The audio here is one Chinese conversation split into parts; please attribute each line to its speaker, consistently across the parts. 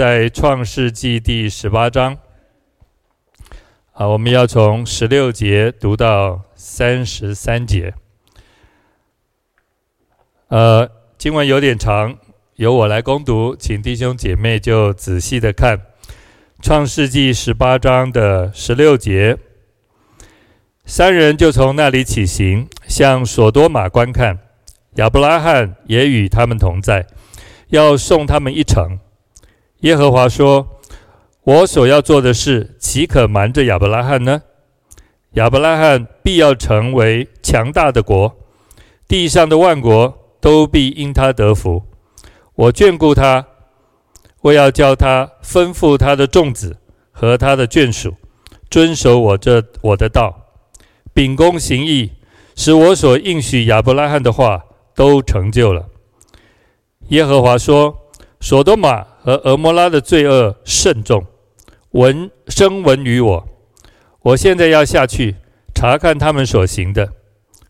Speaker 1: 在创世纪第十八章，啊，我们要从十六节读到三十三节。呃，经文有点长，由我来攻读，请弟兄姐妹就仔细的看创世纪十八章的十六节。三人就从那里起行，向所多玛观看，亚伯拉罕也与他们同在，要送他们一程。耶和华说：“我所要做的事，岂可瞒着亚伯拉罕呢？亚伯拉罕必要成为强大的国，地上的万国都必因他得福。我眷顾他，我要叫他吩咐他的众子和他的眷属，遵守我这我的道，秉公行义，使我所应许亚伯拉罕的话都成就了。”耶和华说：“所多玛。”和俄摩拉的罪恶甚重，闻声闻于我。我现在要下去查看他们所行的，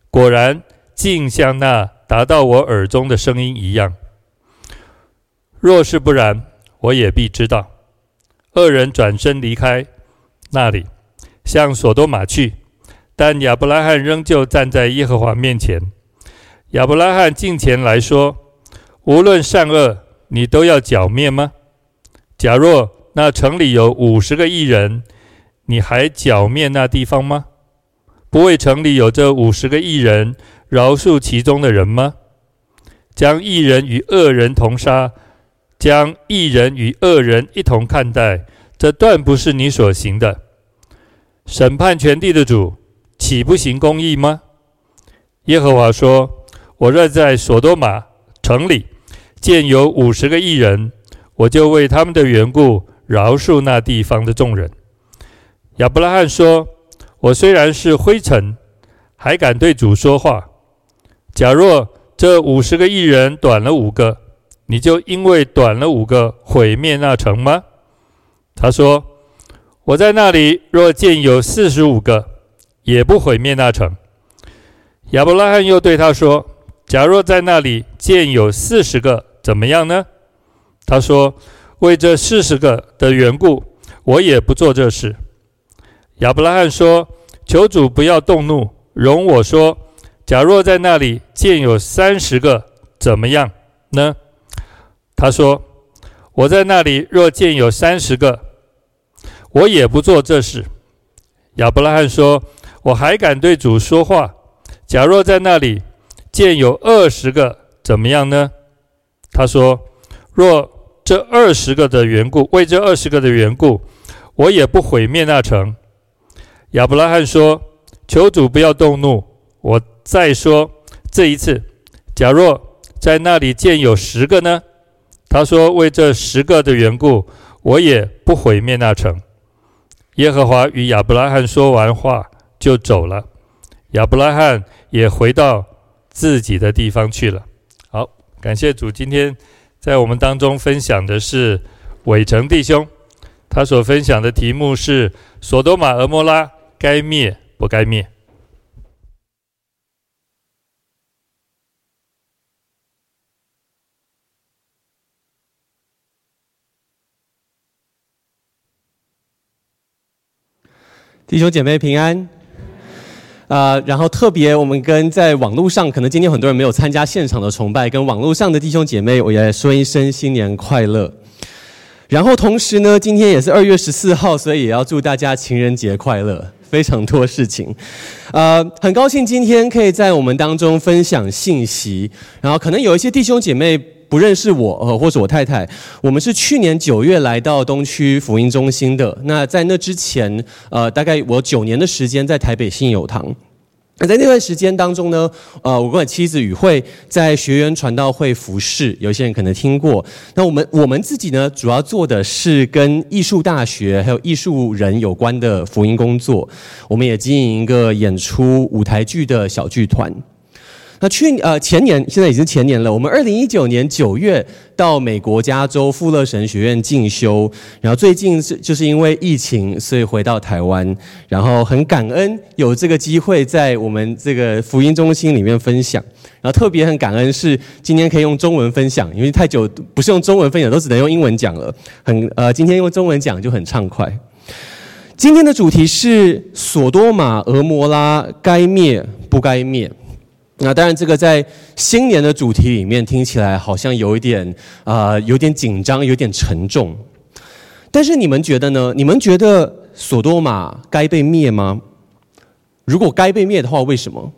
Speaker 1: 果然竟像那达到我耳中的声音一样。若是不然，我也必知道。二人转身离开那里，向所多玛去，但亚伯拉罕仍旧站在耶和华面前。亚伯拉罕近前来说：“无论善恶。”你都要剿灭吗？假若那城里有五十个艺人，你还剿灭那地方吗？不为城里有这五十个艺人，饶恕其中的人吗？将艺人与恶人同杀，将艺人与恶人一同看待，这断不是你所行的。审判全地的主，岂不行公义吗？耶和华说：“我若在所多玛城里。”见有五十个艺人，我就为他们的缘故饶恕那地方的众人。亚伯拉罕说：“我虽然是灰尘，还敢对主说话。假若这五十个艺人短了五个，你就因为短了五个毁灭那城吗？”他说：“我在那里若见有四十五个，也不毁灭那城。”亚伯拉罕又对他说：“假若在那里见有四十个，”怎么样呢？他说：“为这四十个的缘故，我也不做这事。”亚伯拉罕说：“求主不要动怒，容我说，假若在那里见有三十个，怎么样呢？”他说：“我在那里若见有三十个，我也不做这事。”亚伯拉罕说：“我还敢对主说话，假若在那里见有二十个，怎么样呢？”他说：“若这二十个的缘故，为这二十个的缘故，我也不毁灭那城。”亚伯拉罕说：“求主不要动怒，我再说这一次，假若在那里见有十个呢？”他说：“为这十个的缘故，我也不毁灭那城。”耶和华与亚伯拉罕说完话，就走了。亚伯拉罕也回到自己的地方去了。感谢主，今天在我们当中分享的是伟成弟兄，他所分享的题目是“所多玛、蛾摩拉该灭不该灭”。
Speaker 2: 弟兄姐妹平安。啊、呃，然后特别我们跟在网络上，可能今天很多人没有参加现场的崇拜，跟网络上的弟兄姐妹，我也说一声新年快乐。然后同时呢，今天也是二月十四号，所以也要祝大家情人节快乐。非常多事情，呃，很高兴今天可以在我们当中分享信息。然后可能有一些弟兄姐妹不认识我，呃，或者我太太，我们是去年九月来到东区福音中心的。那在那之前，呃，大概我九年的时间在台北信友堂。那在那段时间当中呢，呃，我跟我妻子雨慧在学员传道会服侍，有些人可能听过。那我们我们自己呢，主要做的是跟艺术大学还有艺术人有关的福音工作。我们也经营一个演出舞台剧的小剧团。那去呃前年，现在已经前年了。我们二零一九年九月到美国加州富勒神学院进修，然后最近是就是因为疫情，所以回到台湾。然后很感恩有这个机会在我们这个福音中心里面分享。然后特别很感恩是今天可以用中文分享，因为太久不是用中文分享，都只能用英文讲了。很呃，今天用中文讲就很畅快。今天的主题是索多玛、俄摩拉该灭不该灭。那当然，这个在新年的主题里面听起来好像有一点啊、有点紧张，有点沉重。但是你们觉得呢？你们觉得索多玛该被灭吗？如果该被灭的话，为什么？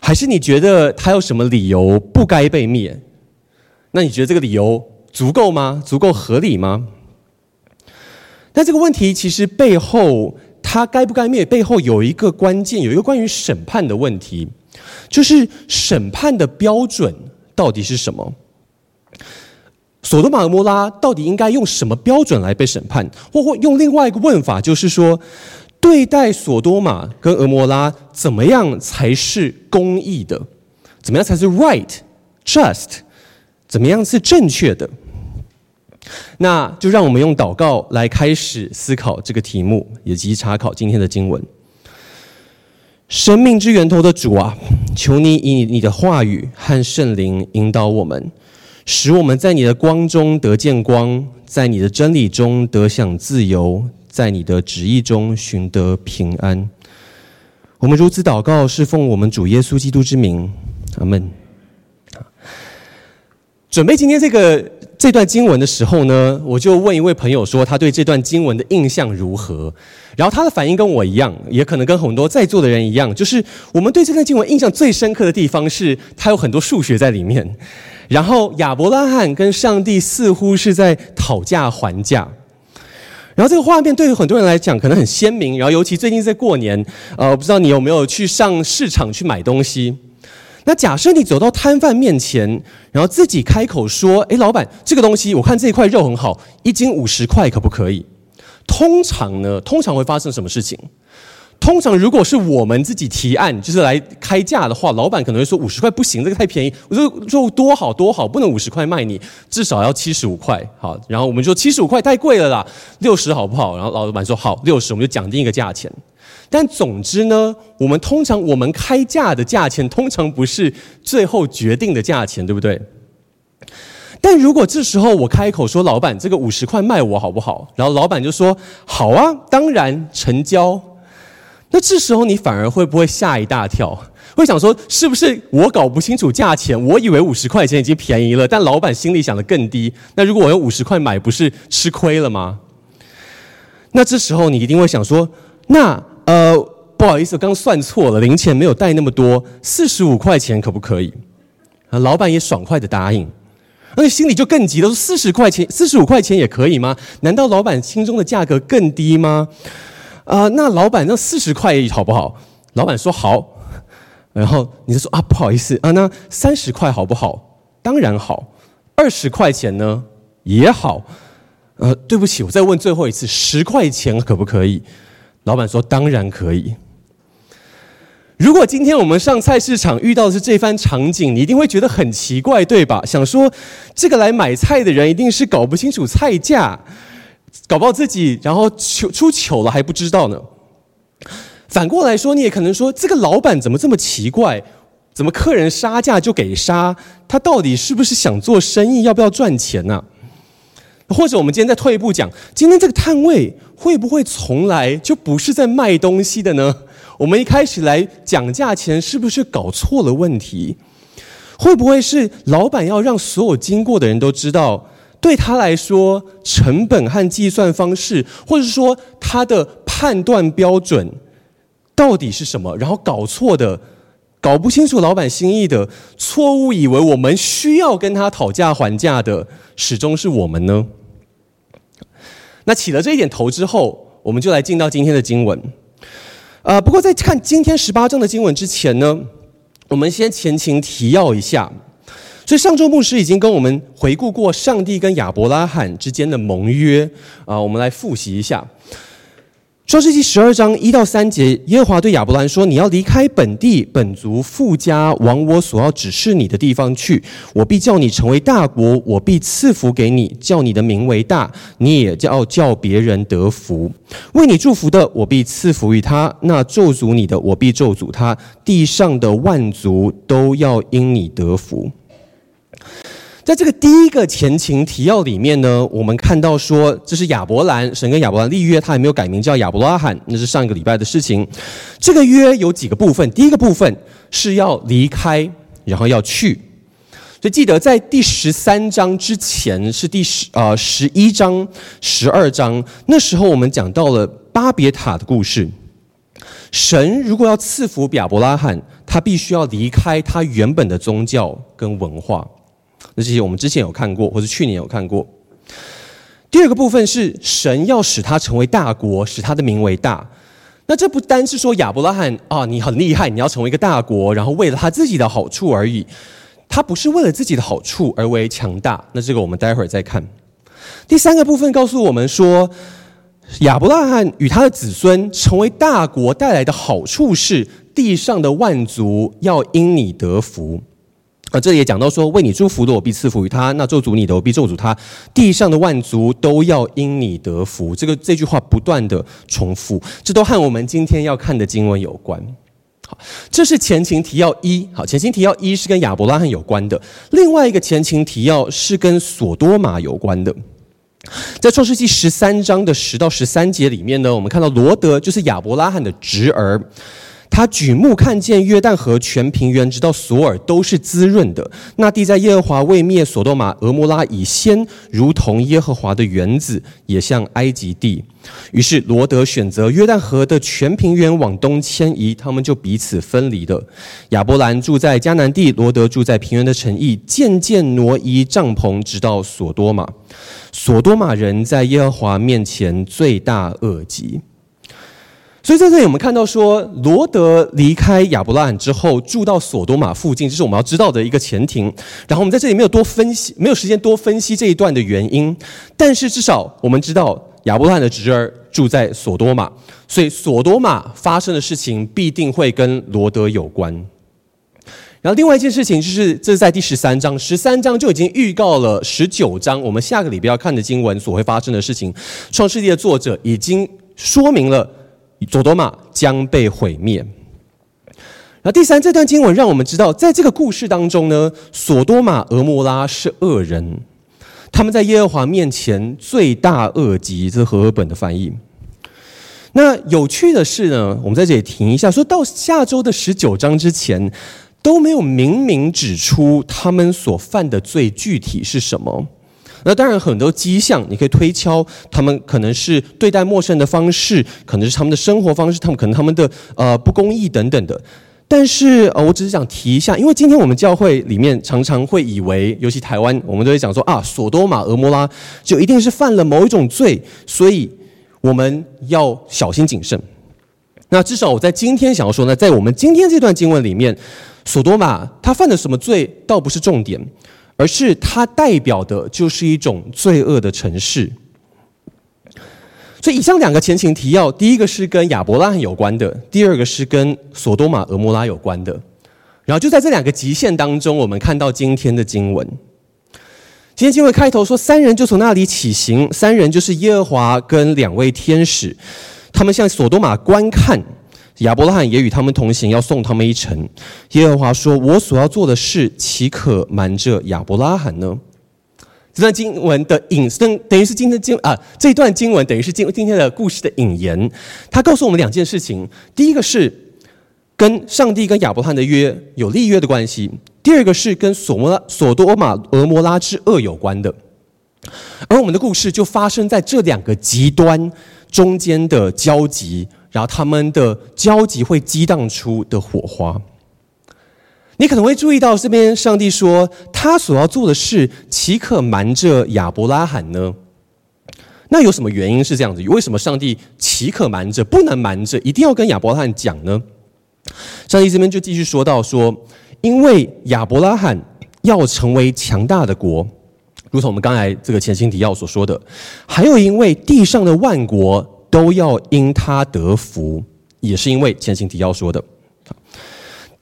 Speaker 2: 还是你觉得他有什么理由不该被灭？那你觉得这个理由足够吗？足够合理吗？但这个问题其实背后，他该不该灭背后有一个关键，有一个关于审判的问题。就是审判的标准到底是什么？索多玛、蛾摩拉到底应该用什么标准来被审判？或或用另外一个问法，就是说，对待索多玛跟俄摩拉，怎么样才是公义的？怎么样才是 right、just？怎么样是正确的？那就让我们用祷告来开始思考这个题目，以及查考今天的经文。生命之源头的主啊，求你以你的话语和圣灵引导我们，使我们在你的光中得见光，在你的真理中得享自由，在你的旨意中寻得平安。我们如此祷告，是奉我们主耶稣基督之名，阿门。准备今天这个。这段经文的时候呢，我就问一位朋友说，他对这段经文的印象如何？然后他的反应跟我一样，也可能跟很多在座的人一样，就是我们对这段经文印象最深刻的地方是，它有很多数学在里面。然后亚伯拉罕跟上帝似乎是在讨价还价。然后这个画面对于很多人来讲可能很鲜明，然后尤其最近在过年，呃，我不知道你有没有去上市场去买东西。那假设你走到摊贩面前，然后自己开口说：“诶，老板，这个东西我看这一块肉很好，一斤五十块，可不可以？”通常呢，通常会发生什么事情？通常如果是我们自己提案，就是来开价的话，老板可能会说：“五十块不行，这个太便宜。”我说：“肉多好多好，不能五十块卖你，至少要七十五块。”好，然后我们说七十五块太贵了啦，六十好不好？然后老板说：“好，六十，我们就讲定一个价钱。”但总之呢，我们通常我们开价的价钱通常不是最后决定的价钱，对不对？但如果这时候我开口说：“老板，这个五十块卖我好不好？”然后老板就说：“好啊，当然成交。”那这时候你反而会不会吓一大跳？会想说：“是不是我搞不清楚价钱？我以为五十块钱已经便宜了，但老板心里想的更低。那如果我用五十块买，不是吃亏了吗？”那这时候你一定会想说：“那。”呃，不好意思，我刚算错了，零钱没有带那么多，四十五块钱可不可以？啊，老板也爽快的答应，而且心里就更急了，说四十块钱、四十五块钱也可以吗？难道老板心中的价格更低吗？啊、那老板那四十块好不好？老板说好，然后你就说啊，不好意思啊，那三十块好不好？当然好，二十块钱呢也好，呃，对不起，我再问最后一次，十块钱可不可以？老板说：“当然可以。如果今天我们上菜市场遇到的是这番场景，你一定会觉得很奇怪，对吧？想说这个来买菜的人一定是搞不清楚菜价，搞不好自己然后糗出糗了还不知道呢。反过来说，你也可能说这个老板怎么这么奇怪？怎么客人杀价就给杀？他到底是不是想做生意？要不要赚钱呢？”或者我们今天再退一步讲，今天这个摊位会不会从来就不是在卖东西的呢？我们一开始来讲价钱，是不是搞错了问题？会不会是老板要让所有经过的人都知道，对他来说成本和计算方式，或者说他的判断标准到底是什么？然后搞错的。搞不清楚老板心意的，错误以为我们需要跟他讨价还价的，始终是我们呢？那起了这一点头之后，我们就来进到今天的经文。呃，不过在看今天十八章的经文之前呢，我们先前情提要一下。所以上周牧师已经跟我们回顾过上帝跟亚伯拉罕之间的盟约啊、我们来复习一下。创世记十二章一到三节，耶和华对亚伯兰说：“你要离开本地本族父家，往我所要指示你的地方去。我必叫你成为大国，我必赐福给你，叫你的名为大，你也要叫别人得福。为你祝福的，我必赐福于他；那咒诅你的，我必咒诅他。地上的万族都要因你得福。”在这个第一个前情提要里面呢，我们看到说，这是亚伯兰，神跟亚伯兰立约，他还没有改名叫亚伯拉罕，那是上一个礼拜的事情。这个约有几个部分，第一个部分是要离开，然后要去。所以记得在第十三章之前是第十呃十一章、十二章，那时候我们讲到了巴别塔的故事。神如果要赐福亚伯拉罕，他必须要离开他原本的宗教跟文化。那这些我们之前有看过，或者去年有看过。第二个部分是神要使他成为大国，使他的名为大。那这不单是说亚伯拉罕啊，你很厉害，你要成为一个大国，然后为了他自己的好处而已。他不是为了自己的好处而为强大。那这个我们待会儿再看。第三个部分告诉我们说，亚伯拉罕与他的子孙成为大国带来的好处是，地上的万族要因你得福。啊，这里也讲到说，为你祝福的，我必赐福于他；那咒诅你的，我必咒诅他。地上的万族都要因你得福。这个这句话不断的重复，这都和我们今天要看的经文有关。好，这是前情提要一。好，前情提要一是跟亚伯拉罕有关的，另外一个前情提要是跟索多玛有关的。在创世纪十三章的十到十三节里面呢，我们看到罗德就是亚伯拉罕的侄儿。他举目看见约旦河全平原，直到索尔都是滋润的。那地在耶和华未灭所多玛、蛾摩拉以先，如同耶和华的园子，也像埃及地。于是罗得选择约旦河的全平原往东迁移，他们就彼此分离了。亚伯兰住在迦南地，罗得住在平原的城邑，渐渐挪移帐篷，直到所多玛。所多玛人在耶和华面前罪大恶极。所以在这里，我们看到说，罗德离开亚伯拉罕之后，住到索多玛附近，这是我们要知道的一个前提。然后我们在这里没有多分析，没有时间多分析这一段的原因。但是至少我们知道，亚伯拉罕的侄儿住在索多玛，所以索多玛发生的事情必定会跟罗德有关。然后另外一件事情就是，这是在第十三章，十三章就已经预告了十九章我们下个礼拜要看的经文所会发生的事情。创世纪的作者已经说明了。佐多玛将被毁灭。那第三，这段经文让我们知道，在这个故事当中呢，索多玛、俄摩拉是恶人，他们在耶和华面前罪大恶极，这是和合本的翻译。那有趣的是呢，我们在这里停一下，说到下周的十九章之前都没有明明指出他们所犯的罪具体是什么。那当然，很多迹象你可以推敲，他们可能是对待陌生人的方式，可能是他们的生活方式，他们可能他们的呃不公义等等的。但是呃，我只是想提一下，因为今天我们教会里面常常会以为，尤其台湾，我们都会讲说啊，索多玛、俄摩拉就一定是犯了某一种罪，所以我们要小心谨慎。那至少我在今天想要说呢，在我们今天这段经文里面，索多玛他犯了什么罪，倒不是重点。而是它代表的就是一种罪恶的城市，所以以上两个前情提要，第一个是跟亚伯拉罕有关的，第二个是跟索多玛、俄摩拉有关的。然后就在这两个极限当中，我们看到今天的经文。今天经文开头说，三人就从那里起行，三人就是耶和华跟两位天使，他们向索多玛观看。亚伯拉罕也与他们同行，要送他们一程。耶和华说：“我所要做的事，岂可瞒着亚伯拉罕呢？”这段经文的引申，等于是今天经啊，这段经文等于是今今天的故事的引言。他告诉我们两件事情：第一个是跟上帝跟亚伯拉罕的约有立约的关系；第二个是跟索摩拉、索多玛、俄摩拉之恶有关的。而我们的故事就发生在这两个极端中间的交集。然后他们的交集会激荡出的火花，你可能会注意到这边上帝说他所要做的事，岂可瞒着亚伯拉罕呢？那有什么原因是这样子？为什么上帝岂可瞒着，不能瞒着，一定要跟亚伯拉罕讲呢？上帝这边就继续说到说，因为亚伯拉罕要成为强大的国，如同我们刚才这个前情提要所说的，还有因为地上的万国。都要因他得福，也是因为前情提要说的。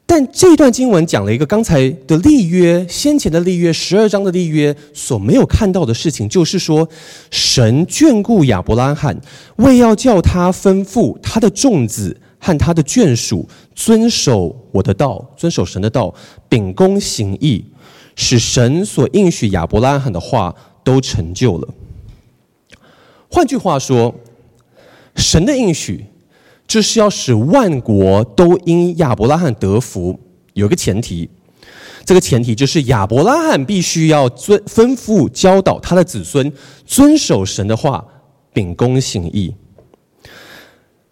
Speaker 2: 但这段经文讲了一个刚才的立约，先前的立约，十二章的立约所没有看到的事情，就是说，神眷顾亚伯拉罕，为要叫他吩咐他的众子和他的眷属遵守我的道，遵守神的道，秉公行义，使神所应许亚伯拉罕的话都成就了。换句话说，神的应许。就是要使万国都因亚伯拉罕得福，有个前提，这个前提就是亚伯拉罕必须要遵吩咐教导他的子孙遵守神的话，秉公行义。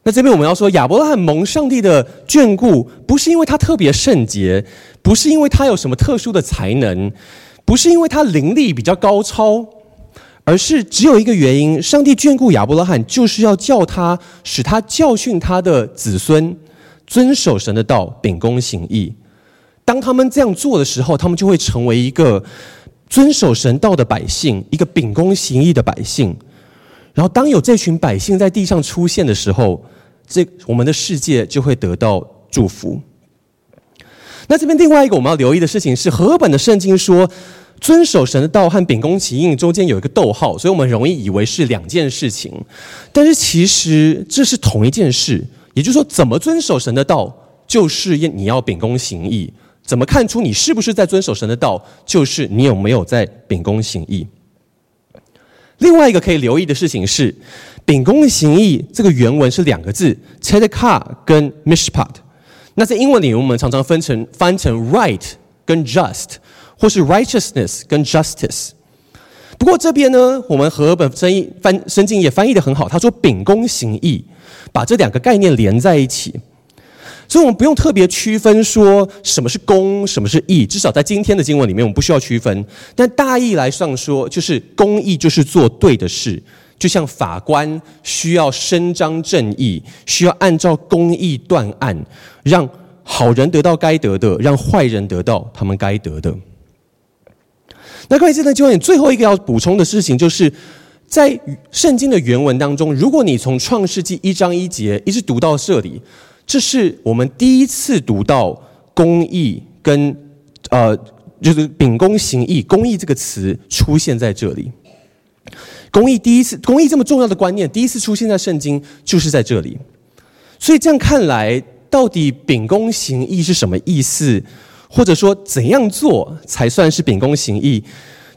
Speaker 2: 那这边我们要说，亚伯拉罕蒙上帝的眷顾，不是因为他特别圣洁，不是因为他有什么特殊的才能，不是因为他灵力比较高超。而是只有一个原因，上帝眷顾亚伯拉罕，就是要叫他，使他教训他的子孙，遵守神的道，秉公行义。当他们这样做的时候，他们就会成为一个遵守神道的百姓，一个秉公行义的百姓。然后，当有这群百姓在地上出现的时候，这我们的世界就会得到祝福。那这边另外一个我们要留意的事情是，和本的圣经说。遵守神的道和秉公行义中间有一个逗号，所以我们容易以为是两件事情，但是其实这是同一件事。也就是说，怎么遵守神的道，就是你要秉公行义；怎么看出你是不是在遵守神的道，就是你有没有在秉公行义。另外一个可以留意的事情是，秉公行义这个原文是两个字，tzedakah 跟 mishpat。那在英文里，我们常常分成翻成 right 跟 just。或是 righteousness 跟 justice，不过这边呢，我们和本翻译翻圣经也翻译的很好。他说秉公行义，把这两个概念连在一起，所以我们不用特别区分说什么是公，什么是义。至少在今天的经文里面，我们不需要区分。但大意来上说，就是公义就是做对的事，就像法官需要伸张正义，需要按照公义断案，让好人得到该得的，让坏人得到他们该得的。那关于这段经文，最后一个要补充的事情，就是在圣经的原文当中，如果你从创世纪一章一节一直读到这里，这是我们第一次读到“公义”跟呃，就是“秉公行义”“公义”这个词出现在这里。公义第一次，公义这么重要的观念，第一次出现在圣经，就是在这里。所以这样看来，到底“秉公行义”是什么意思？或者说，怎样做才算是秉公行义？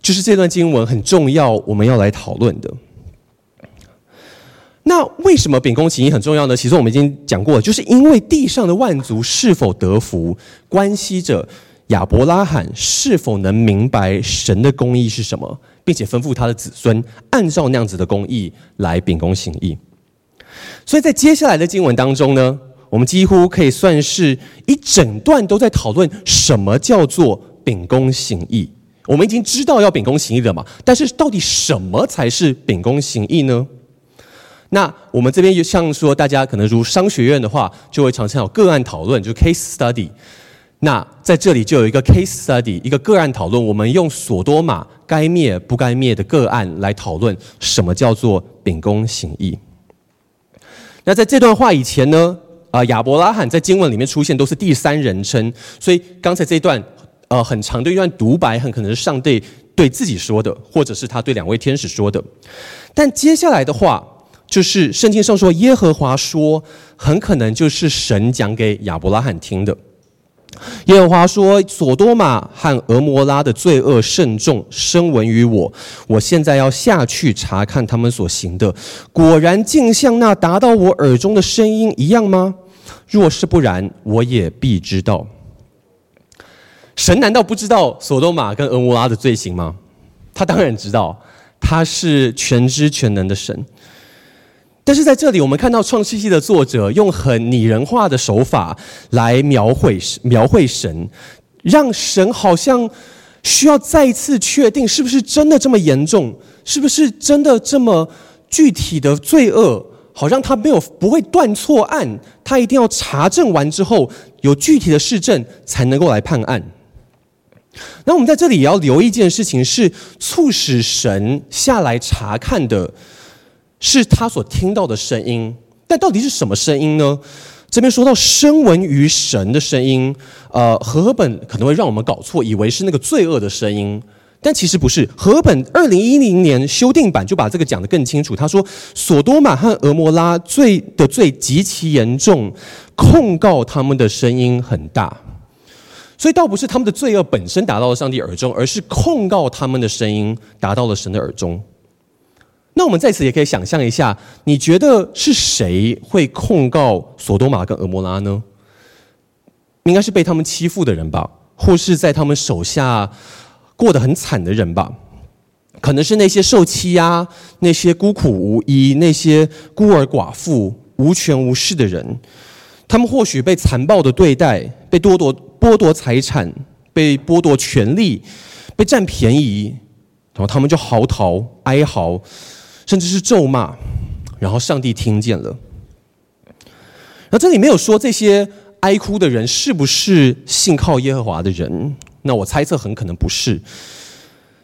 Speaker 2: 就是这段经文很重要，我们要来讨论的。那为什么秉公行义很重要呢？其实我们已经讲过了，就是因为地上的万族是否得福，关系着亚伯拉罕是否能明白神的公义是什么，并且吩咐他的子孙按照那样子的公义来秉公行义。所以在接下来的经文当中呢，我们几乎可以算是一整段都在讨论什么叫做秉公行义。我们已经知道要秉公行义了嘛，但是到底什么才是秉公行义呢？那我们这边就像说，大家可能如商学院的话，就会常常有个案讨论，就 case study。那在这里就有一个 case study，一个个案讨论。我们用所多玛该灭不该灭的个案来讨论什么叫做秉公行义。那在这段话以前呢？啊，亚伯拉罕在经文里面出现都是第三人称，所以刚才这段呃很长的一段独白，很可能是上帝对自己说的，或者是他对两位天使说的。但接下来的话，就是圣经上说耶和华说，很可能就是神讲给亚伯拉罕听的。耶和华说：“所多玛和蛾摩拉的罪恶甚重，声闻于我。我现在要下去查看他们所行的，果然竟像那达到我耳中的声音一样吗？若是不然，我也必知道。神难道不知道所多玛跟蛾摩拉的罪行吗？他当然知道，他是全知全能的神。”但是在这里，我们看到创世纪的作者用很拟人化的手法来描绘描绘神，让神好像需要再次确定是不是真的这么严重，是不是真的这么具体的罪恶，好像他没有不会断错案，他一定要查证完之后有具体的事证才能够来判案。那我们在这里也要留意一件事情，是促使神下来查看的。是他所听到的声音，但到底是什么声音呢？这边说到声闻于神的声音，呃，和本可能会让我们搞错，以为是那个罪恶的声音，但其实不是。和本二零一零年修订版就把这个讲得更清楚。他说，索多玛和蛾摩拉罪的罪极其严重，控告他们的声音很大，所以倒不是他们的罪恶本身达到了上帝耳中，而是控告他们的声音达到了神的耳中。那我们在此也可以想象一下，你觉得是谁会控告索多玛跟俄摩拉呢？应该是被他们欺负的人吧，或是在他们手下过得很惨的人吧？可能是那些受欺压、那些孤苦无依、那些孤儿寡妇、无权无势的人。他们或许被残暴的对待，被剥夺剥夺财产，被剥夺权利，被占便宜，然后他们就嚎啕哀嚎。甚至是咒骂，然后上帝听见了。那这里没有说这些哀哭的人是不是信靠耶和华的人？那我猜测很可能不是。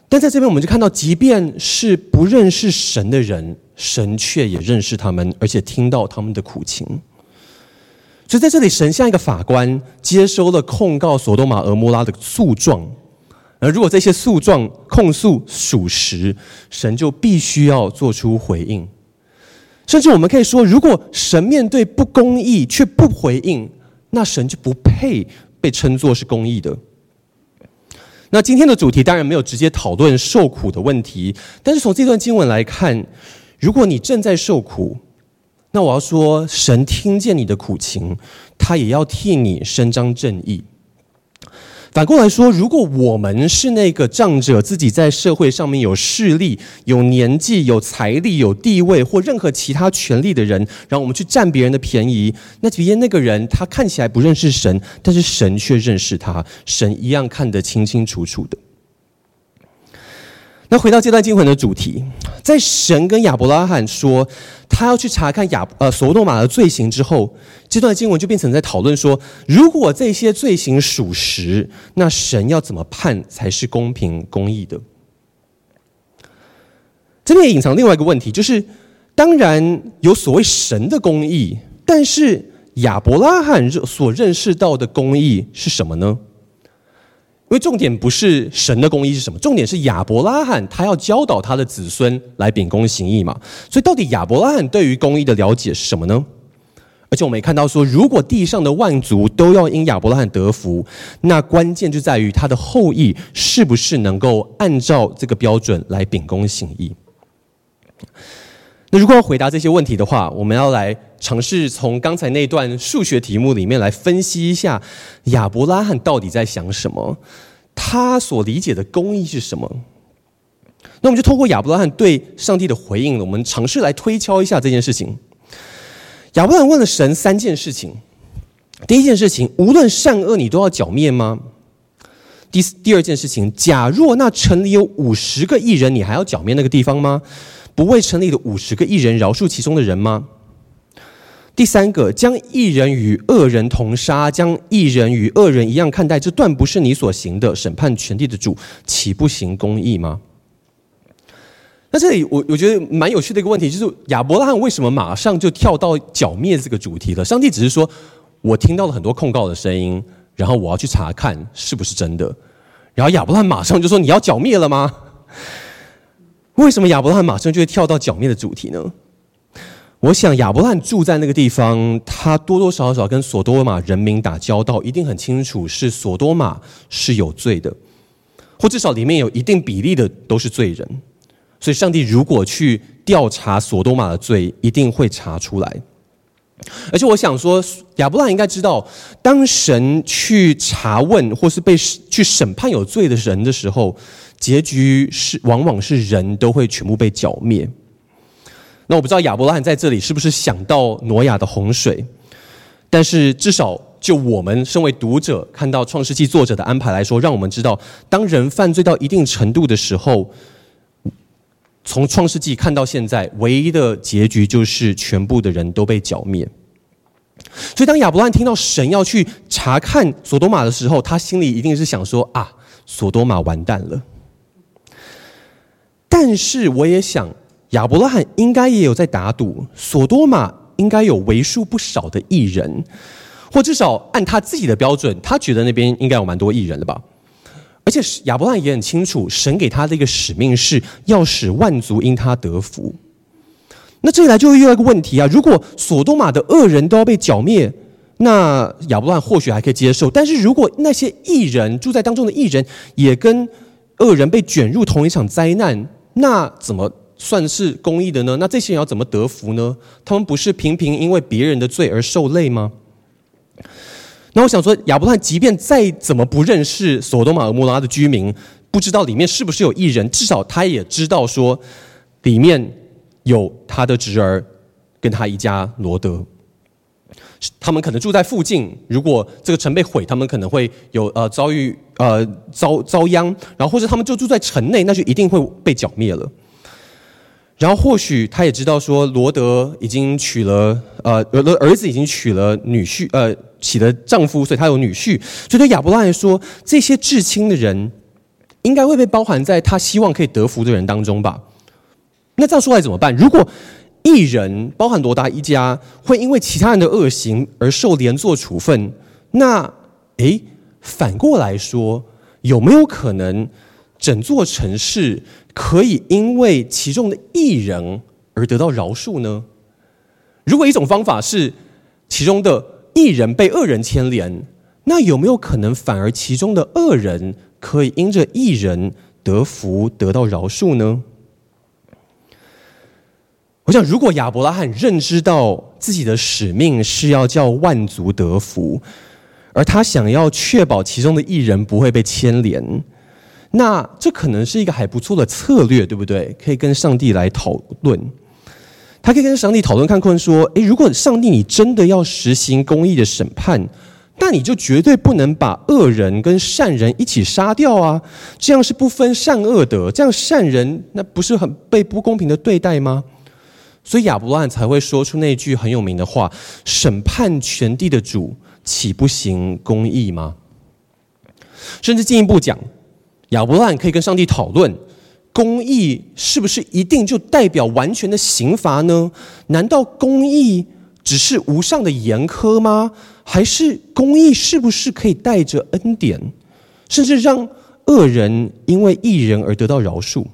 Speaker 2: 但在这边我们就看到，即便是不认识神的人，神却也认识他们，而且听到他们的苦情。所以在这里，神像一个法官，接收了控告索多玛、蛾摩拉的诉状。而如果这些诉状控诉属实，神就必须要做出回应。甚至我们可以说，如果神面对不公义却不回应，那神就不配被称作是公义的。那今天的主题当然没有直接讨论受苦的问题，但是从这段经文来看，如果你正在受苦，那我要说，神听见你的苦情，他也要替你伸张正义。反过来说，如果我们是那个仗着自己在社会上面有势力、有年纪、有财力、有地位或任何其他权利的人，然后我们去占别人的便宜，那即便那个人他看起来不认识神，但是神却认识他，神一样看得清清楚楚的。那回到这段经文的主题，在神跟亚伯拉罕说他要去查看亚呃索多玛的罪行之后，这段经文就变成在讨论说，如果这些罪行属实，那神要怎么判才是公平公义的？这边也隐藏另外一个问题，就是当然有所谓神的公义，但是亚伯拉罕所认识到的公义是什么呢？因为重点不是神的公义是什么，重点是亚伯拉罕他要教导他的子孙来秉公行义嘛。所以到底亚伯拉罕对于公义的了解是什么呢？而且我们也看到说，如果地上的万族都要因亚伯拉罕得福，那关键就在于他的后裔是不是能够按照这个标准来秉公行义。那如果要回答这些问题的话，我们要来尝试从刚才那段数学题目里面来分析一下亚伯拉罕到底在想什么，他所理解的公义是什么。那我们就透过亚伯拉罕对上帝的回应，我们尝试来推敲一下这件事情。亚伯拉罕问了神三件事情：第一件事情，无论善恶，你都要剿灭吗？第第二件事情，假若那城里有五十个艺人，你还要剿灭那个地方吗？不为城里的五十个艺人饶恕其中的人吗？第三个，将义人与恶人同杀，将义人与恶人一样看待，这断不是你所行的。审判全地的主，岂不行公义吗？那这里我我觉得蛮有趣的一个问题，就是亚伯拉罕为什么马上就跳到剿灭这个主题了？上帝只是说，我听到了很多控告的声音，然后我要去查看是不是真的。然后亚伯拉罕马上就说，你要剿灭了吗？为什么亚伯拉罕马上就会跳到剿灭的主题呢？我想亚伯拉住在那个地方，他多多少少跟索多玛人民打交道，一定很清楚是索多玛是有罪的，或至少里面有一定比例的都是罪人。所以上帝如果去调查索多玛的罪，一定会查出来。而且我想说，亚伯拉应该知道，当神去查问或是被去审判有罪的人的时候。结局是，往往是人都会全部被剿灭。那我不知道亚伯拉罕在这里是不是想到挪亚的洪水，但是至少就我们身为读者看到创世纪作者的安排来说，让我们知道，当人犯罪到一定程度的时候，从创世纪看到现在，唯一的结局就是全部的人都被剿灭。所以当亚伯拉罕听到神要去查看索多玛的时候，他心里一定是想说：啊，索多玛完蛋了。但是我也想，亚伯拉罕应该也有在打赌，所多玛应该有为数不少的义人，或至少按他自己的标准，他觉得那边应该有蛮多义人的吧。而且亚伯拉罕也很清楚，神给他的一个使命是要使万族因他得福。那这一来就会遇到一个问题啊，如果所多玛的恶人都要被剿灭，那亚伯拉罕或许还可以接受。但是如果那些义人住在当中的义人也跟恶人被卷入同一场灾难，那怎么算是公义的呢？那这些人要怎么得福呢？他们不是频频因为别人的罪而受累吗？那我想说，亚伯拉罕即便再怎么不认识所多玛和蛾摩拉的居民，不知道里面是不是有一人，至少他也知道说，里面有他的侄儿跟他一家罗德，他们可能住在附近。如果这个城被毁，他们可能会有呃遭遇呃遭遭殃，然后或者他们就住在城内，那就一定会被剿灭了。然后或许他也知道说，罗德已经娶了呃儿子已经娶了女婿呃。娶了丈夫，所以他有女婿。所以对亚伯拉罕来说，这些至亲的人应该会被包含在他希望可以得福的人当中吧？那这样说来怎么办？如果一人包含罗达一家会因为其他人的恶行而受连坐处分，那诶，反过来说，有没有可能整座城市可以因为其中的一人而得到饶恕呢？如果一种方法是其中的。一人被恶人牵连，那有没有可能反而其中的恶人可以因着一人得福，得到饶恕呢？我想，如果亚伯拉罕认知到自己的使命是要叫万族得福，而他想要确保其中的一人不会被牵连，那这可能是一个还不错的策略，对不对？可以跟上帝来讨论。他可以跟上帝讨论看困，说：“诶，如果上帝你真的要实行公义的审判，那你就绝对不能把恶人跟善人一起杀掉啊！这样是不分善恶的，这样善人那不是很被不公平的对待吗？”所以亚伯拉罕才会说出那句很有名的话：“审判全地的主，岂不行公义吗？”甚至进一步讲，亚伯拉罕可以跟上帝讨论。公义是不是一定就代表完全的刑罚呢？难道公义只是无上的严苛吗？还是公义是不是可以带着恩典，甚至让恶人因为义人而得到饶恕？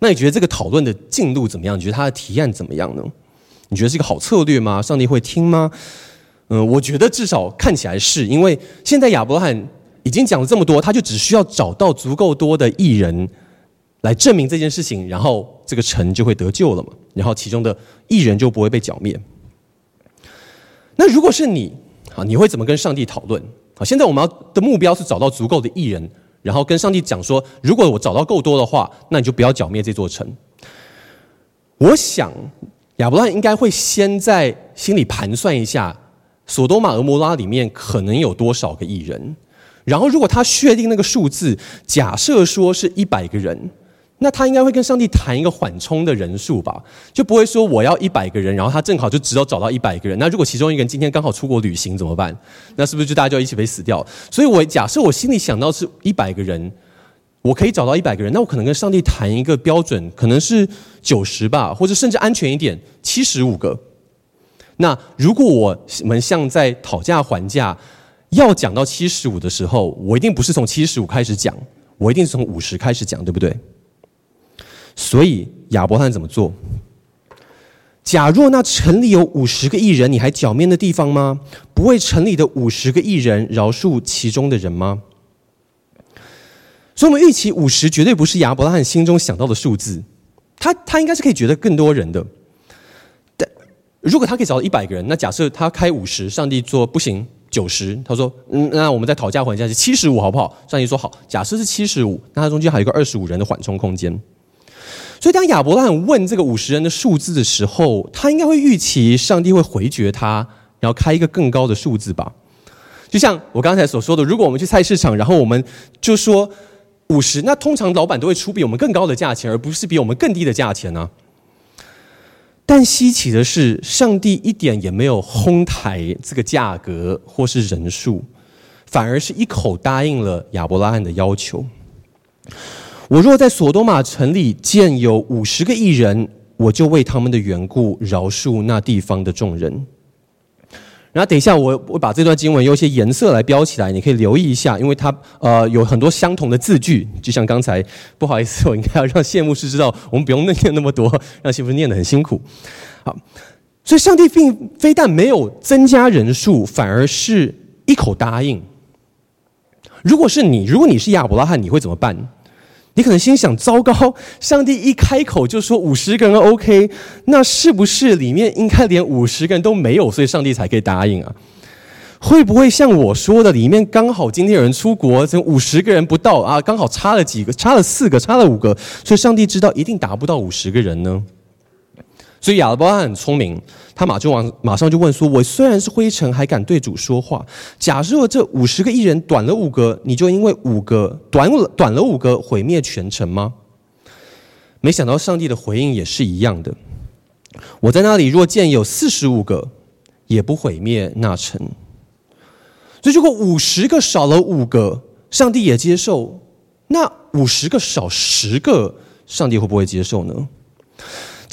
Speaker 2: 那你觉得这个讨论的进度怎么样？你觉得他的提案怎么样呢？你觉得是一个好策略吗？上帝会听吗？嗯，我觉得至少看起来是，因为现在亚伯拉罕已经讲了这么多，他就只需要找到足够多的艺人。来证明这件事情，然后这个城就会得救了嘛，然后其中的艺人就不会被剿灭。那如果是你啊，你会怎么跟上帝讨论？好，现在我们要的目标是找到足够的艺人，然后跟上帝讲说，如果我找到够多的话，那你就不要剿灭这座城。我想亚伯拉罕应该会先在心里盘算一下，所多玛、蛾摩拉里面可能有多少个艺人，然后如果他确定那个数字，假设说是一百个人。那他应该会跟上帝谈一个缓冲的人数吧，就不会说我要一百个人，然后他正好就只有找到一百个人。那如果其中一个人今天刚好出国旅行怎么办？那是不是就大家就一起被死掉？所以我假设我心里想到是一百个人，我可以找到一百个人，那我可能跟上帝谈一个标准，可能是九十吧，或者甚至安全一点，七十五个。那如果我们像在讨价还价，要讲到七十五的时候，我一定不是从七十五开始讲，我一定是从五十开始讲，对不对？所以亚伯拉罕怎么做？假若那城里有五十个艺人，你还剿灭的地方吗？不为城里的五十个艺人饶恕其中的人吗？所以，我们预期五十绝对不是亚伯拉罕心中想到的数字，他他应该是可以觉得更多人的。但如果他可以找到一百个人，那假设他开五十，上帝说不行，九十，他说嗯，那我们再讨价还价是七十五，好不好？上帝说好，假设是七十五，那他中间还有一个二十五人的缓冲空间。所以，当亚伯拉罕问这个五十人的数字的时候，他应该会预期上帝会回绝他，然后开一个更高的数字吧？就像我刚才所说的，如果我们去菜市场，然后我们就说五十，那通常老板都会出比我们更高的价钱，而不是比我们更低的价钱呢、但稀奇的是，上帝一点也没有哄抬这个价格或是人数，反而是一口答应了亚伯拉罕的要求。我若在索多玛城里建有五十个艺人，我就为他们的缘故饶恕那地方的众人。然后等一下，我我把这段经文用一些颜色来标起来，你可以留意一下，因为它呃有很多相同的字句，就像刚才不好意思，我应该要让谢牧师知道，我们不用念那么多，让谢牧师念得很辛苦。好，所以上帝并非但没有增加人数，反而是一口答应。如果是你，如果你是亚伯拉罕，你会怎么办？你可能心想：糟糕，上帝一开口就说五十个人 OK，那是不是里面应该连五十个人都没有，所以上帝才可以答应啊？会不会像我说的，里面刚好今天有人出国，这五十个人不到啊，刚好差了几个，差了四个，差了五个，所以上帝知道一定达不到五十个人呢？所以亚伯拉罕很聪明，他马就往马上就问说：“我虽然是灰尘，还敢对主说话？假设这五十个艺人短了五个，你就因为五个短了短了五个毁灭全城吗？”没想到上帝的回应也是一样的。我在那里若见有四十五个，也不毁灭那城。所以如果五十个少了五个，上帝也接受，那五十个少十个，上帝会不会接受呢？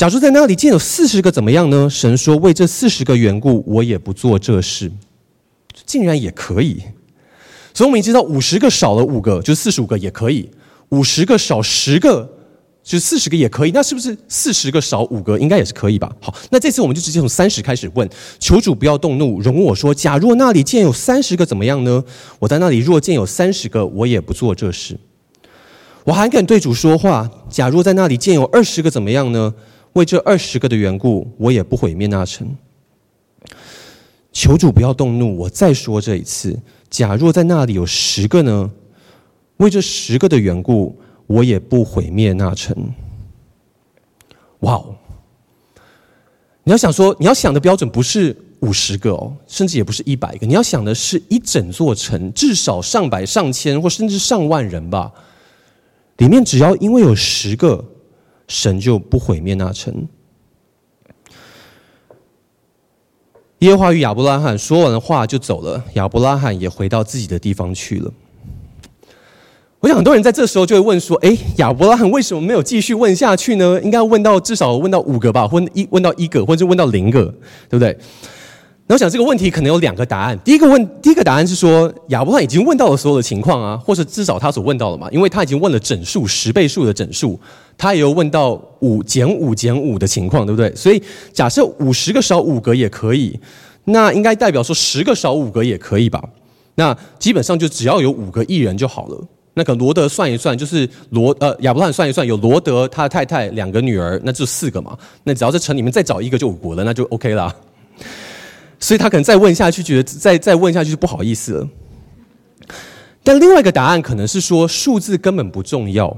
Speaker 2: 假如在那里见有四十个怎么样呢？神说：“为这四十个缘故，我也不做这事。”竟然也可以，所以我们已经知道五十个少了五个，就四十五个也可以；五十个少十个，就四十个也可以。那是不是四十个少五个，应该也是可以吧？好，那这次我们就直接从三十开始问，求主不要动怒，容我说：假若那里见有三十个怎么样呢？我在那里若见有三十个，我也不做这事。我还敢对主说话。假若在那里见有二十个怎么样呢？为这二十个的缘故，我也不毁灭那城。求主不要动怒，我再说这一次：假若在那里有十个呢？为这十个的缘故，我也不毁灭那城。哇哦！你要想说，你要想的标准不是五十个哦，甚至也不是一百个，你要想的是一整座城，至少上百、上千或甚至上万人吧。里面只要因为有十个。神就不毁灭那城。耶和华与亚伯拉罕说完了话就走了，亚伯拉罕也回到自己的地方去了。我想很多人在这时候就会问说：“诶，亚伯拉罕为什么没有继续问下去呢？应该问到至少问到五个吧，问一问到一个，或者问到零个，对不对？”我想这个问题可能有两个答案。第一个问，第一个答案是说，亚伯拉罕已经问到了所有的情况啊，或者至少他所问到的嘛，因为他已经问了整数十倍数的整数，他也有问到五减五减五的情况，对不对？所以假设五十个少五个也可以，那应该代表说十个少五个也可以吧？那基本上就只要有五个艺人就好了。那个罗德算一算，就是罗呃亚伯拉罕算一算，有罗德他太太两个女儿，那就四个嘛。那只要在城里面再找一个就五个了，那就 OK 了。所以他可能再问下去，觉得再再问下去就不好意思了。但另外一个答案可能是说，数字根本不重要。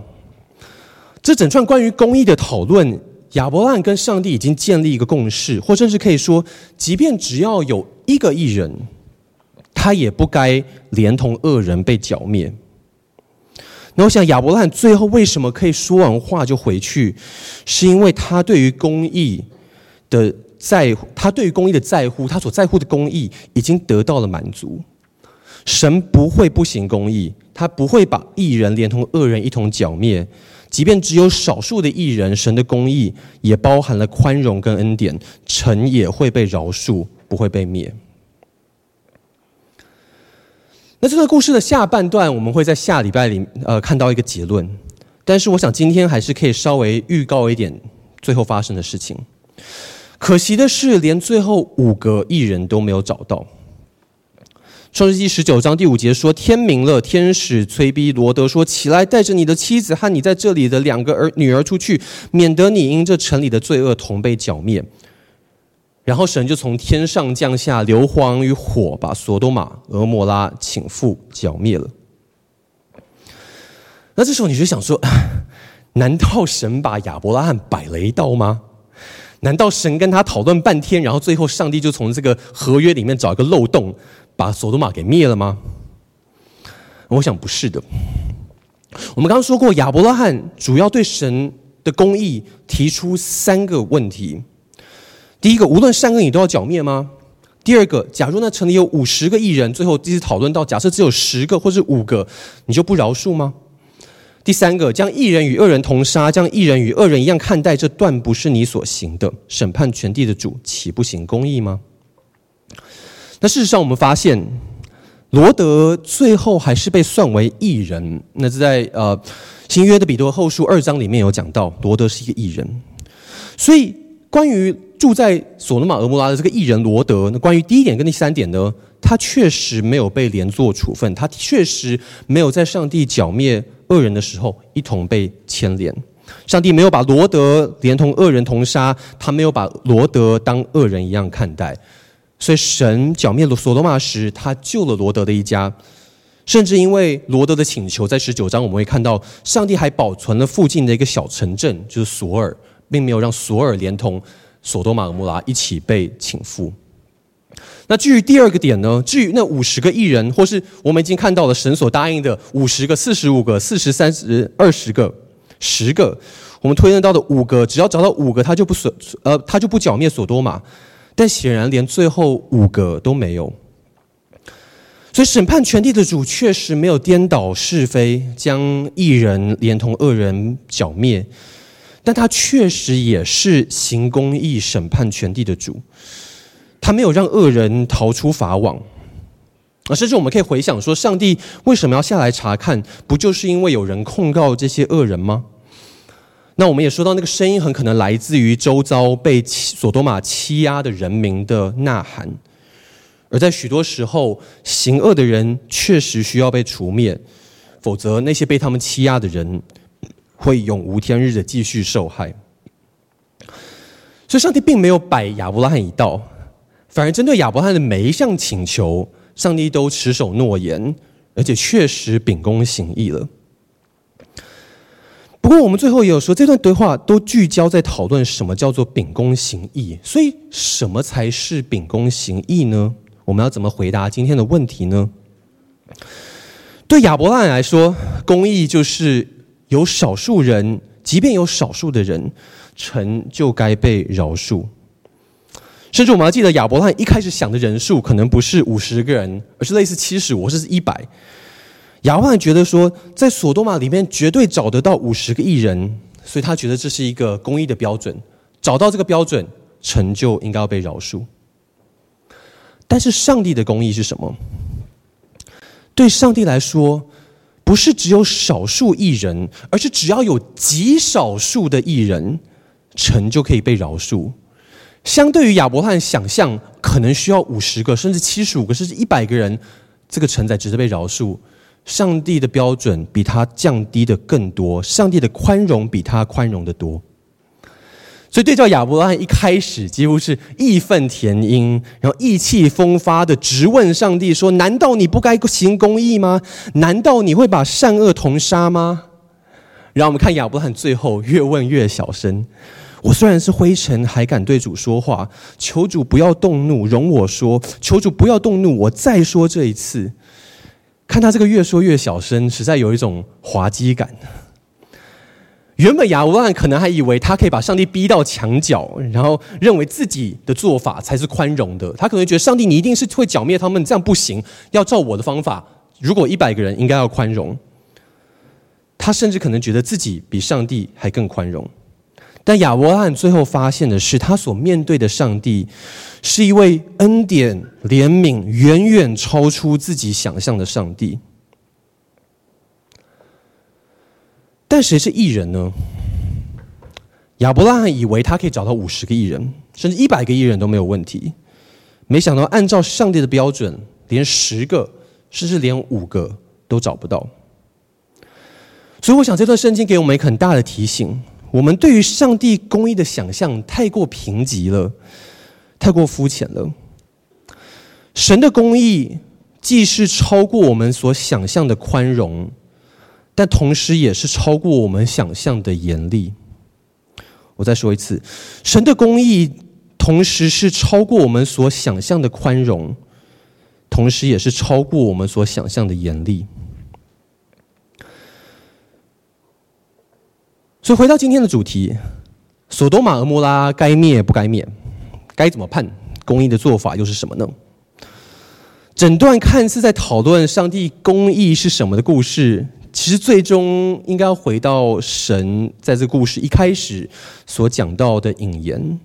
Speaker 2: 这整串关于公义的讨论，亚伯拉罕跟上帝已经建立一个共识，或甚至可以说，即便只要有一个艺人，他也不该连同恶人被剿灭。那我想，亚伯拉罕最后为什么可以说完话就回去，是因为他对于公义的。在乎他对于公义的在乎，他所在乎的公义已经得到了满足。神不会不行公义，他不会把义人连同恶人一同剿灭。即便只有少数的义人，神的公义也包含了宽容跟恩典，臣也会被饶恕，不会被灭。那这个故事的下半段，我们会在下礼拜里呃看到一个结论。但是我想今天还是可以稍微预告一点最后发生的事情。可惜的是，连最后五个异人都没有找到。创世记十九章第五节说：“天明了，天使催逼罗德说：‘起来，带着你的妻子和你在这里的两个儿女儿出去，免得你因这城里的罪恶同被剿灭。’然后神就从天上降下硫磺与火，把索多玛、蛾摩拉倾覆剿灭了。那这时候你就想说：难道神把亚伯拉罕摆了一道吗？”难道神跟他讨论半天，然后最后上帝就从这个合约里面找一个漏洞，把索多玛给灭了吗？我想不是的。我们刚刚说过，亚伯拉罕主要对神的公义提出三个问题：第一个，无论善恶你都要剿灭吗？第二个，假如那城里有五十个义人，最后一直讨论到，假设只有十个或是五个，你就不饶恕吗？第三个，将义人与恶人同杀，将义人与恶人一样看待，这断不是你所行的。审判全地的主，岂不行公义吗？那事实上，我们发现罗德最后还是被算为异人。那是在呃新约的彼得后书二章里面有讲到，罗德是一个异人。所以，关于住在所多玛蛾摩拉的这个异人罗德，那关于第一点跟第三点呢，他确实没有被连坐处分，他确实没有在上帝剿灭。恶人的时候一同被牵连，上帝没有把罗德连同恶人同杀，他没有把罗德当恶人一样看待，所以神剿灭了所罗玛时，他救了罗德的一家，甚至因为罗德的请求，在十九章我们会看到，上帝还保存了附近的一个小城镇，就是索尔，并没有让索尔连同所多玛、蛾摩拉一起被倾覆。那至于第二个点呢？至于那五十个艺人，或是我们已经看到了神所答应的五十个、四十五个、四十、三十、二十个、十个，我们推论到的五个，只要找到五个，他就不所呃，他就不剿灭所多玛。但显然连最后五个都没有。所以审判全地的主确实没有颠倒是非，将艺人连同恶人剿灭，但他确实也是行公义、审判全地的主。他没有让恶人逃出法网，啊，甚至我们可以回想说，上帝为什么要下来查看？不就是因为有人控告这些恶人吗？那我们也说到，那个声音很可能来自于周遭被所多玛欺压的人民的呐喊。而在许多时候，行恶的人确实需要被除灭，否则那些被他们欺压的人会永无天日的继续受害。所以，上帝并没有摆亚伯拉罕一道。反而针对亚伯拉罕的每一项请求，上帝都持守诺言，而且确实秉公行义了。不过，我们最后也有说，这段对话都聚焦在讨论什么叫做秉公行义。所以，什么才是秉公行义呢？我们要怎么回答今天的问题呢？对亚伯拉罕来说，公义就是有少数人，即便有少数的人，臣就该被饶恕。甚至我们还记得亚伯拉罕一开始想的人数可能不是五十个人，而是类似七十五，或是一百。亚伯拉罕觉得说，在所多玛里面绝对找得到五十个义人，所以他觉得这是一个公义的标准。找到这个标准，成就应该要被饶恕。但是上帝的公义是什么？对上帝来说，不是只有少数义人，而是只要有极少数的义人，成就可以被饶恕。相对于亚伯拉罕想象，可能需要五十个，甚至七十五个，甚至一百个人，这个承载值得被饶恕。上帝的标准比他降低的更多，上帝的宽容比他宽容的多。所以对照亚伯拉罕一开始几乎是义愤填膺，然后意气风发的直问上帝说：“难道你不该行公义吗？难道你会把善恶同杀吗？”然后我们看亚伯拉罕最后越问越小声。我虽然是灰尘，还敢对主说话。求主不要动怒，容我说。求主不要动怒，我再说这一次。看他这个越说越小声，实在有一种滑稽感。原本亚伯拉罕可能还以为他可以把上帝逼到墙角，然后认为自己的做法才是宽容的。他可能觉得上帝你一定是会剿灭他们，这样不行，要照我的方法。如果一百个人应该要宽容，他甚至可能觉得自己比上帝还更宽容。但亚伯拉罕最后发现的是，他所面对的上帝是一位恩典、怜悯远远超出自己想象的上帝。但谁是义人呢？亚伯拉罕以为他可以找到五十个义人，甚至一百个义人都没有问题。没想到按照上帝的标准，连十个，甚至连五个都找不到。所以，我想这段圣经给我们一个很大的提醒。我们对于上帝公义的想象太过贫瘠了，太过肤浅了。神的公义既是超过我们所想象的宽容，但同时也是超过我们想象的严厉。我再说一次，神的公义同时是超过我们所想象的宽容，同时也是超过我们所想象的严厉。所以回到今天的主题，索多玛、和摩拉该灭不该灭？该怎么判？公义的做法又是什么呢？整段看似在讨论上帝公义是什么的故事，其实最终应该回到神在这故事一开始所讲到的引言。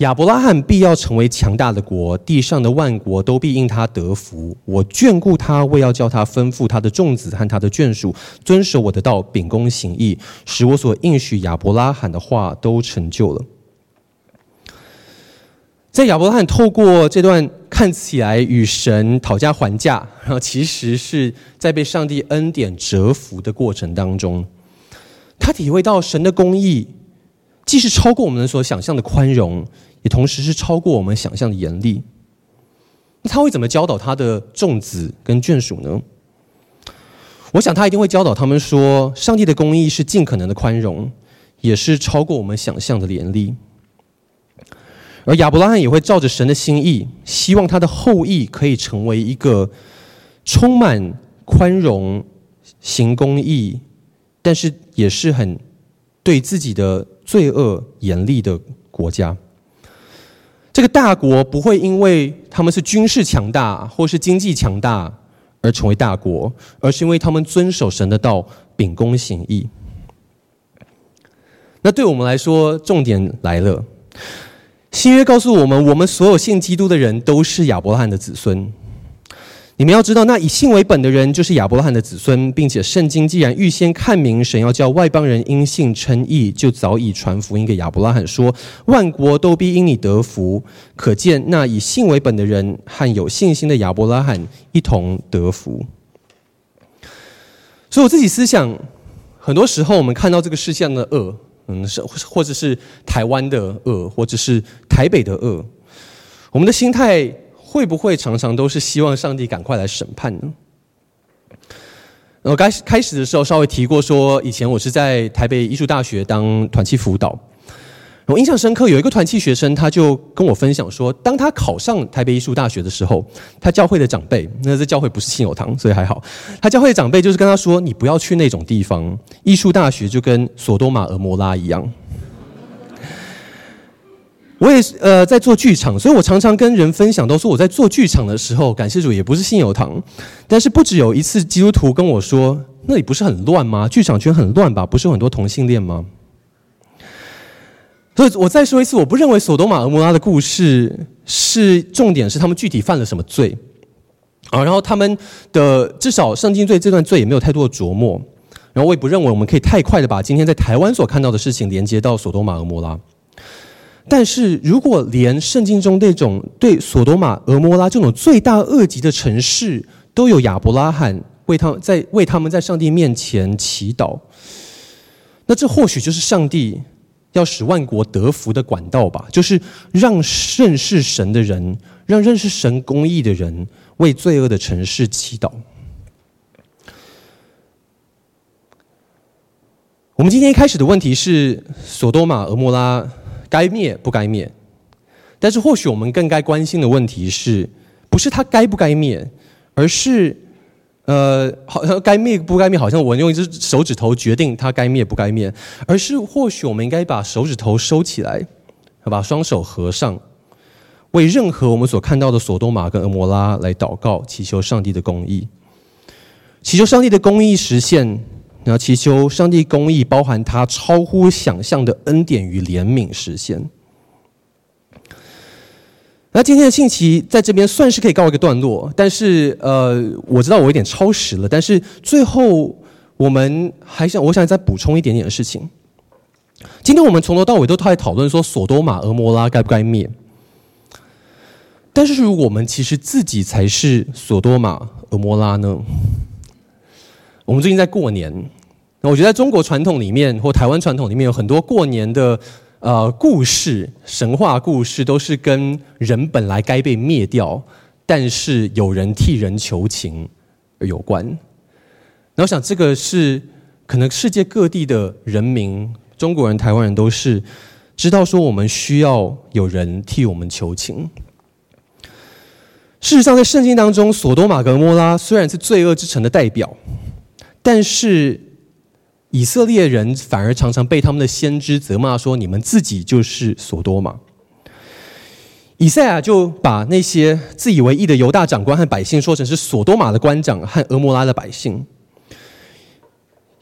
Speaker 2: 亚伯拉罕必要成为强大的国，地上的万国都必因他得福。我眷顾他，为要叫他吩咐他的众子和他的眷属遵守我的道，秉公行义，使我所应许亚伯拉罕的话都成就了。在亚伯拉罕透过这段看起来与神讨价还价，然后其实是在被上帝恩典折服的过程当中，他体会到神的公义既是超过我们所想象的宽容。也同时是超过我们想象的严厉。那他会怎么教导他的众子跟眷属呢？我想他一定会教导他们说，上帝的公义是尽可能的宽容，也是超过我们想象的严厉。而亚伯拉罕也会照着神的心意，希望他的后裔可以成为一个充满宽容、行公义，但是也是很对自己的罪恶严厉的国家。这个大国不会因为他们是军事强大或是经济强大而成为大国，而是因为他们遵守神的道，秉公行义。那对我们来说，重点来了。新约告诉我们，我们所有信基督的人都是亚伯拉罕的子孙。你们要知道，那以信为本的人就是亚伯拉罕的子孙，并且圣经既然预先看明神要叫外邦人因信称义，就早已传福音给亚伯拉罕说，万国都必因你得福。可见那以信为本的人和有信心的亚伯拉罕一同得福。所以我自己思想，很多时候我们看到这个世界的恶，嗯，是或者是台湾的恶，或者是台北的恶，我们的心态。会不会常常都是希望上帝赶快来审判呢？我开始开始的时候稍微提过，说以前我是在台北艺术大学当团契辅导，我印象深刻，有一个团契学生，他就跟我分享说，当他考上台北艺术大学的时候，他教会的长辈，那这教会不是信友堂，所以还好，他教会的长辈就是跟他说，你不要去那种地方，艺术大学就跟索多玛、俄摩拉一样。呃在做剧场，所以我常常跟人分享，都说我在做剧场的时候，感谢主也不是信友堂，但是不止有一次基督徒跟我说，那里不是很乱吗？剧场圈很乱吧？不是有很多同性恋吗？所以我再说一次，我不认为索多玛、和摩拉的故事是重点，是他们具体犯了什么罪啊？然后他们的至少圣经对这段罪也没有太多的琢磨，然后我也不认为我们可以太快的把今天在台湾所看到的事情连接到索多玛、和摩拉。但是如果连圣经中那种对索多玛、俄摩拉这种罪大恶极的城市都有亚伯拉罕为他在为他们在上帝面前祈祷，那这或许就是上帝要使万国得福的管道吧？就是让认识神的人，让认识神公义的人为罪恶的城市祈祷。我们今天一开始的问题是索多玛、俄摩拉。该灭不该灭？但是或许我们更该关心的问题是，不是它该不该灭，而是，呃，好像该灭不该灭，好像我用一只手指头决定它该灭不该灭，而是或许我们应该把手指头收起来，把双手合上，为任何我们所看到的索多玛跟蛾摩拉来祷告，祈求上帝的公义，祈求上帝的公义实现。然后祈求上帝公义，包含他超乎想象的恩典与怜悯实现。那今天的信息在这边算是可以告一个段落，但是呃，我知道我有点超时了，但是最后我们还想，我想再补充一点点的事情。今天我们从头到尾都在讨论说，索多玛、俄摩拉该不该灭？但是如果我们其实自己才是索多玛、俄摩拉呢？我们最近在过年，那我觉得在中国传统里面或台湾传统里面有很多过年的呃故事、神话故事，都是跟人本来该被灭掉，但是有人替人求情有关。那我想这个是可能世界各地的人民，中国人、台湾人都是知道说我们需要有人替我们求情。事实上，在圣经当中，索多玛跟蛾摩拉虽然是罪恶之城的代表。但是以色列人反而常常被他们的先知责骂说：“你们自己就是索多玛。”以赛亚就把那些自以为义的犹大长官和百姓说成是索多玛的官长和俄摩拉的百姓。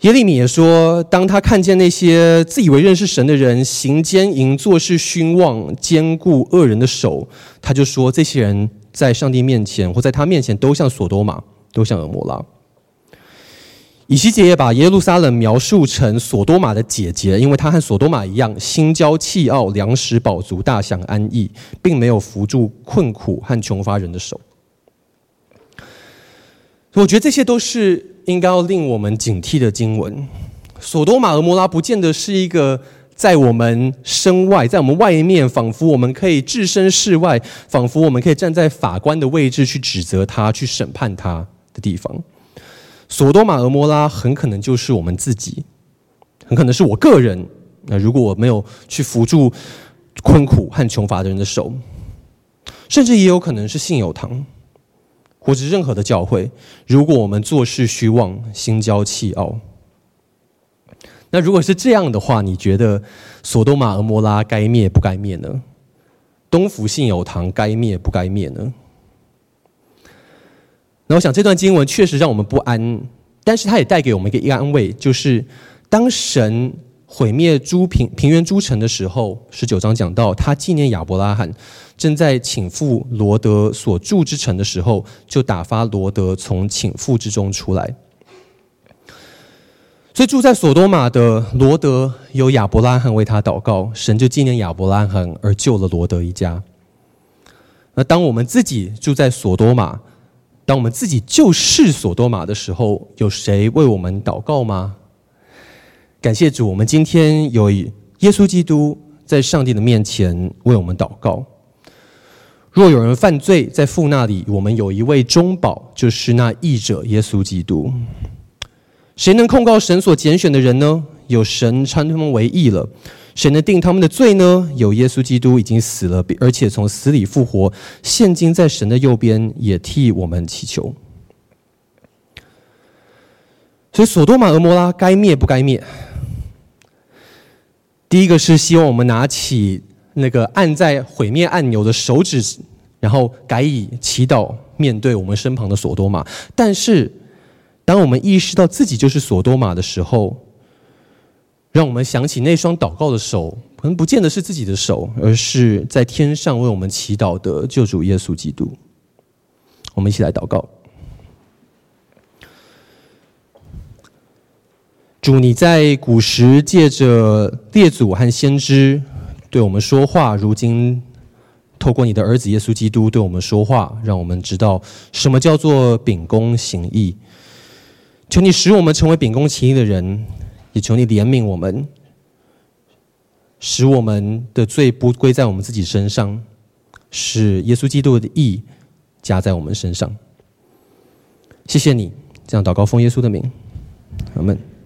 Speaker 2: 耶利米也说，当他看见那些自以为认识神的人行奸淫、做事虚妄、坚固恶人的手，他就说，这些人在上帝面前或在他面前都像所多玛，都像俄摩拉。以西结也把耶路撒冷描述成所多玛的姐姐，因为她和所多玛一样，心骄气傲，粮食饱足，大享安逸，并没有扶助困苦和穷乏人的手。我觉得这些都是。应该要令我们警惕的经文，所多玛、和摩拉不见得是一个在我们身外，在我们外面，仿佛我们可以置身事外，仿佛我们可以站在法官的位置去指责他、去审判他的地方。所多玛、蛾摩拉很可能就是我们自己，很可能是我个人。那如果我没有去扶助困苦和穷乏的人的手，甚至也有可能是信友堂。或者任何的教会，如果我们做事虚妄、心骄气傲，那如果是这样的话，你觉得所多玛、蛾摩拉该灭不该灭呢？东福信友堂该灭不该灭呢？那我想这段经文确实让我们不安，但是它也带给我们一个安慰，就是当神。毁灭诸平平原诸城的时候，十九章讲到他纪念亚伯拉罕正在倾覆罗德所住之城的时候，就打发罗德从倾覆之中出来。所以住在所多玛的罗德有亚伯拉罕为他祷告，神就纪念亚伯拉罕而救了罗德一家。那当我们自己住在所多玛，当我们自己就是所多玛的时候，有谁为我们祷告吗？感谢主，我们今天有耶稣基督在上帝的面前为我们祷告。若有人犯罪，在父那里，我们有一位中保，就是那义者耶稣基督。谁能控告神所拣选的人呢？有神称他们为义了。谁能定他们的罪呢？有耶稣基督已经死了，而且从死里复活，现今在神的右边，也替我们祈求。所以，所多玛、蛾摩拉该灭不该灭？第一个是希望我们拿起那个按在毁灭按钮的手指，然后改以祈祷面对我们身旁的所多玛。但是，当我们意识到自己就是所多玛的时候，让我们想起那双祷告的手，可能不见得是自己的手，而是在天上为我们祈祷的救主耶稣基督。我们一起来祷告。主，你在古时借着列祖和先知对我们说话，如今透过你的儿子耶稣基督对我们说话，让我们知道什么叫做秉公行义。求你使我们成为秉公行义的人，求你怜悯我们，使我们的罪不归在我们自己身上，使耶稣基督的义加在我们身上。谢谢你，这样祷告奉耶稣的名，阿门。